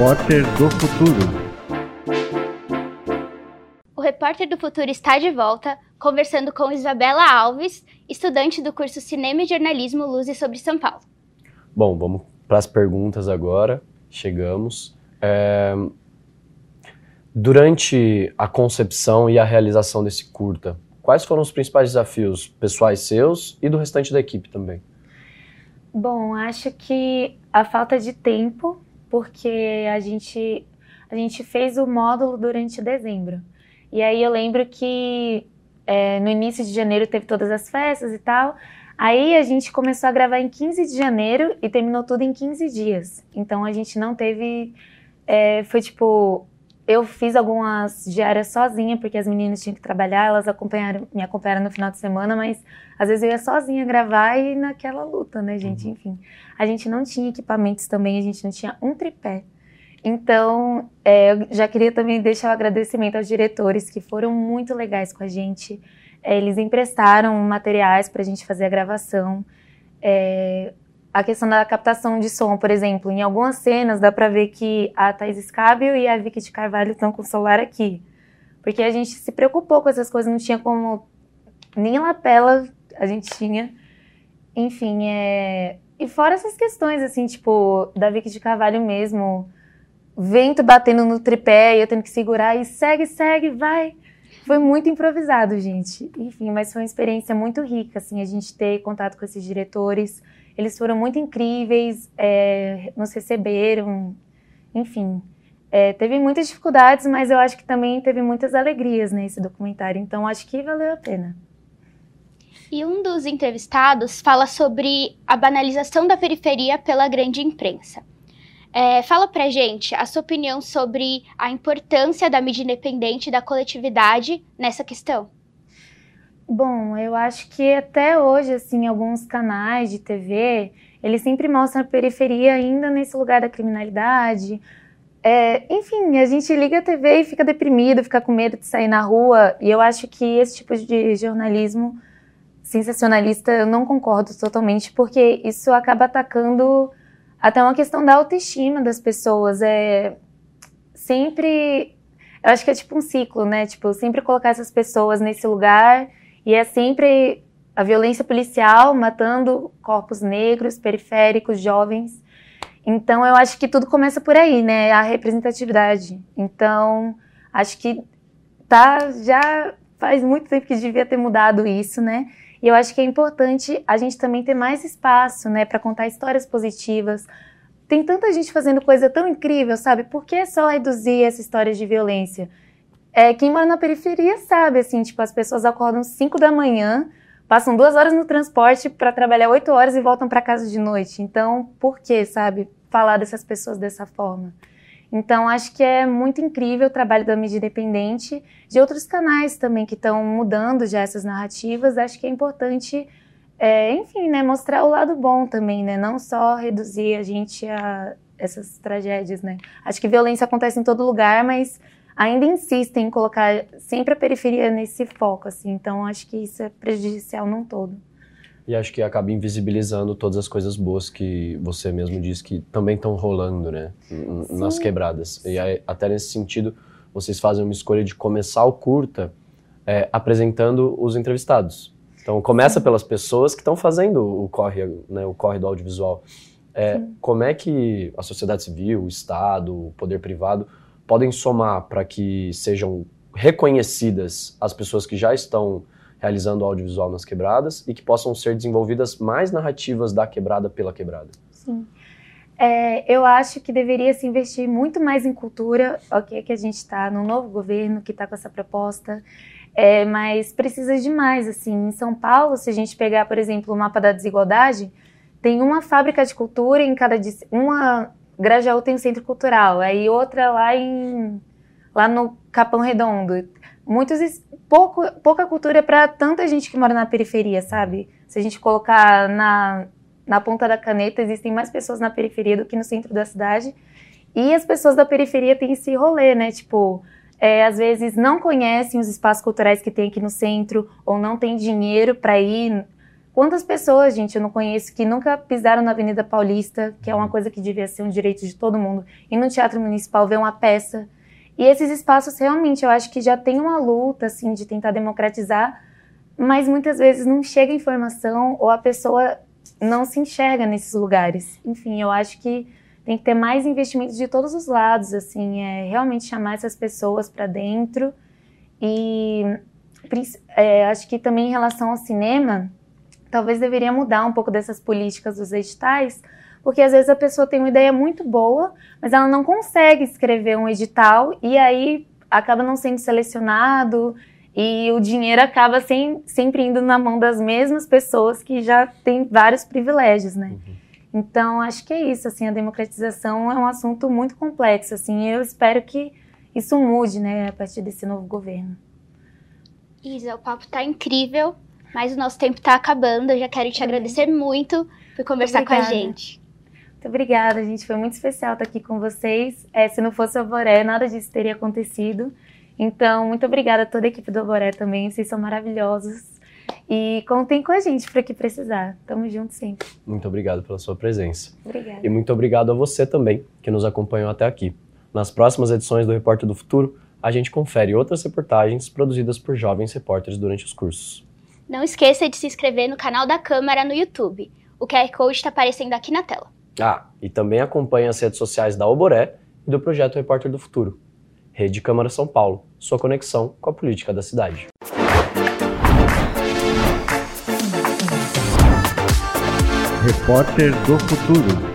Repórter do Futuro. O Repórter do Futuro está de volta, conversando com Isabela Alves, estudante do curso Cinema e Jornalismo Luzes sobre São Paulo. Bom, vamos para as perguntas agora. Chegamos. É... Durante a concepção e a realização desse curta, quais foram os principais desafios pessoais seus e do restante da equipe também? Bom, acho que a falta de tempo, porque a gente a gente fez o módulo durante dezembro. E aí eu lembro que é, no início de janeiro teve todas as festas e tal. Aí a gente começou a gravar em 15 de janeiro e terminou tudo em 15 dias. Então a gente não teve. É, foi tipo. Eu fiz algumas diárias sozinha, porque as meninas tinham que trabalhar, elas acompanharam, me acompanharam no final de semana, mas às vezes eu ia sozinha gravar e naquela luta, né, gente? Uhum. Enfim. A gente não tinha equipamentos também, a gente não tinha um tripé. Então, é, eu já queria também deixar o agradecimento aos diretores que foram muito legais com a gente. É, eles emprestaram materiais para a gente fazer a gravação. É, a questão da captação de som, por exemplo, em algumas cenas dá para ver que a Thais Scábio e a Vicky de Carvalho estão com o celular aqui. Porque a gente se preocupou com essas coisas, não tinha como. Nem lapela a gente tinha. Enfim, é. E fora essas questões, assim, tipo, da Vicky de Carvalho mesmo, vento batendo no tripé e eu tendo que segurar e segue, segue, vai. Foi muito improvisado, gente. Enfim, mas foi uma experiência muito rica, assim, a gente ter contato com esses diretores. Eles foram muito incríveis, é, nos receberam, enfim. É, teve muitas dificuldades, mas eu acho que também teve muitas alegrias nesse documentário. Então, acho que valeu a pena. E um dos entrevistados fala sobre a banalização da periferia pela grande imprensa. É, fala pra gente a sua opinião sobre a importância da mídia independente da coletividade nessa questão. Bom, eu acho que até hoje, assim, alguns canais de TV, eles sempre mostram a periferia ainda nesse lugar da criminalidade. É, enfim, a gente liga a TV e fica deprimido, fica com medo de sair na rua. E eu acho que esse tipo de jornalismo sensacionalista eu não concordo totalmente, porque isso acaba atacando até uma questão da autoestima das pessoas. É sempre. Eu acho que é tipo um ciclo, né? Tipo, sempre colocar essas pessoas nesse lugar e é sempre a violência policial matando corpos negros, periféricos, jovens. Então, eu acho que tudo começa por aí, né? A representatividade. Então, acho que tá já faz muito tempo que devia ter mudado isso, né? E eu acho que é importante a gente também ter mais espaço, né, para contar histórias positivas. Tem tanta gente fazendo coisa tão incrível, sabe? Por que só reduzir essa história de violência? É, quem mora na periferia sabe, assim, tipo, as pessoas acordam 5 da manhã, passam duas horas no transporte para trabalhar oito horas e voltam para casa de noite. Então, por que, sabe, falar dessas pessoas dessa forma? Então, acho que é muito incrível o trabalho da mídia independente, de outros canais também que estão mudando já essas narrativas. Acho que é importante, é, enfim, né, mostrar o lado bom também, né? Não só reduzir a gente a essas tragédias, né? Acho que violência acontece em todo lugar, mas ainda insistem em colocar sempre a periferia nesse foco, assim. Então, acho que isso é prejudicial num todo. E acho que acaba invisibilizando todas as coisas boas que você mesmo disse que também estão rolando, né? Sim. Nas quebradas. E aí, até nesse sentido, vocês fazem uma escolha de começar o curta é, apresentando os entrevistados. Então, começa pelas pessoas que estão fazendo o corre, né, o corre do audiovisual. É, como é que a sociedade civil, o Estado, o poder privado podem somar para que sejam reconhecidas as pessoas que já estão realizando audiovisual nas quebradas e que possam ser desenvolvidas mais narrativas da quebrada pela quebrada. Sim. É, eu acho que deveria se investir muito mais em cultura, ok, que a gente está no novo governo que está com essa proposta, é, mas precisa de mais, assim, em São Paulo, se a gente pegar, por exemplo, o mapa da desigualdade, tem uma fábrica de cultura em cada, uma, Grajaú tem um centro cultural, aí outra lá em, lá no Capão Redondo, muitos pouco, pouca cultura para tanta gente que mora na periferia, sabe? Se a gente colocar na, na ponta da caneta, existem mais pessoas na periferia do que no centro da cidade. E as pessoas da periferia têm esse rolê, né? Tipo, é, às vezes não conhecem os espaços culturais que tem aqui no centro, ou não tem dinheiro para ir Quantas pessoas, gente, eu não conheço que nunca pisaram na Avenida Paulista, que é uma coisa que devia ser um direito de todo mundo, e no Teatro Municipal ver uma peça. E esses espaços realmente eu acho que já tem uma luta assim de tentar democratizar, mas muitas vezes não chega informação ou a pessoa não se enxerga nesses lugares. Enfim, eu acho que tem que ter mais investimentos de todos os lados, assim, é realmente chamar essas pessoas para dentro e é, acho que também em relação ao cinema, talvez deveria mudar um pouco dessas políticas dos editais, porque às vezes a pessoa tem uma ideia muito boa, mas ela não consegue escrever um edital e aí acaba não sendo selecionado e o dinheiro acaba sem, sempre indo na mão das mesmas pessoas que já têm vários privilégios, né? Uhum. Então, acho que é isso, assim, a democratização é um assunto muito complexo, assim, eu espero que isso mude, né, a partir desse novo governo. Isa, o papo tá incrível, mas o nosso tempo tá acabando, eu já quero te agradecer muito por conversar com a gente. Muito obrigada, gente, foi muito especial estar aqui com vocês, é, se não fosse o Boré, nada disso teria acontecido, então, muito obrigada a toda a equipe do Boré também, vocês são maravilhosos. E contem com a gente para que precisar. Tamo junto sempre. Muito obrigado pela sua presença. Obrigada. E muito obrigado a você também, que nos acompanhou até aqui. Nas próximas edições do Repórter do Futuro, a gente confere outras reportagens produzidas por jovens repórteres durante os cursos. Não esqueça de se inscrever no canal da Câmara no YouTube. O QR Code está aparecendo aqui na tela. Ah, e também acompanhe as redes sociais da Oboré e do projeto Repórter do Futuro. Rede Câmara São Paulo, sua conexão com a política da cidade. Repórter do Futuro.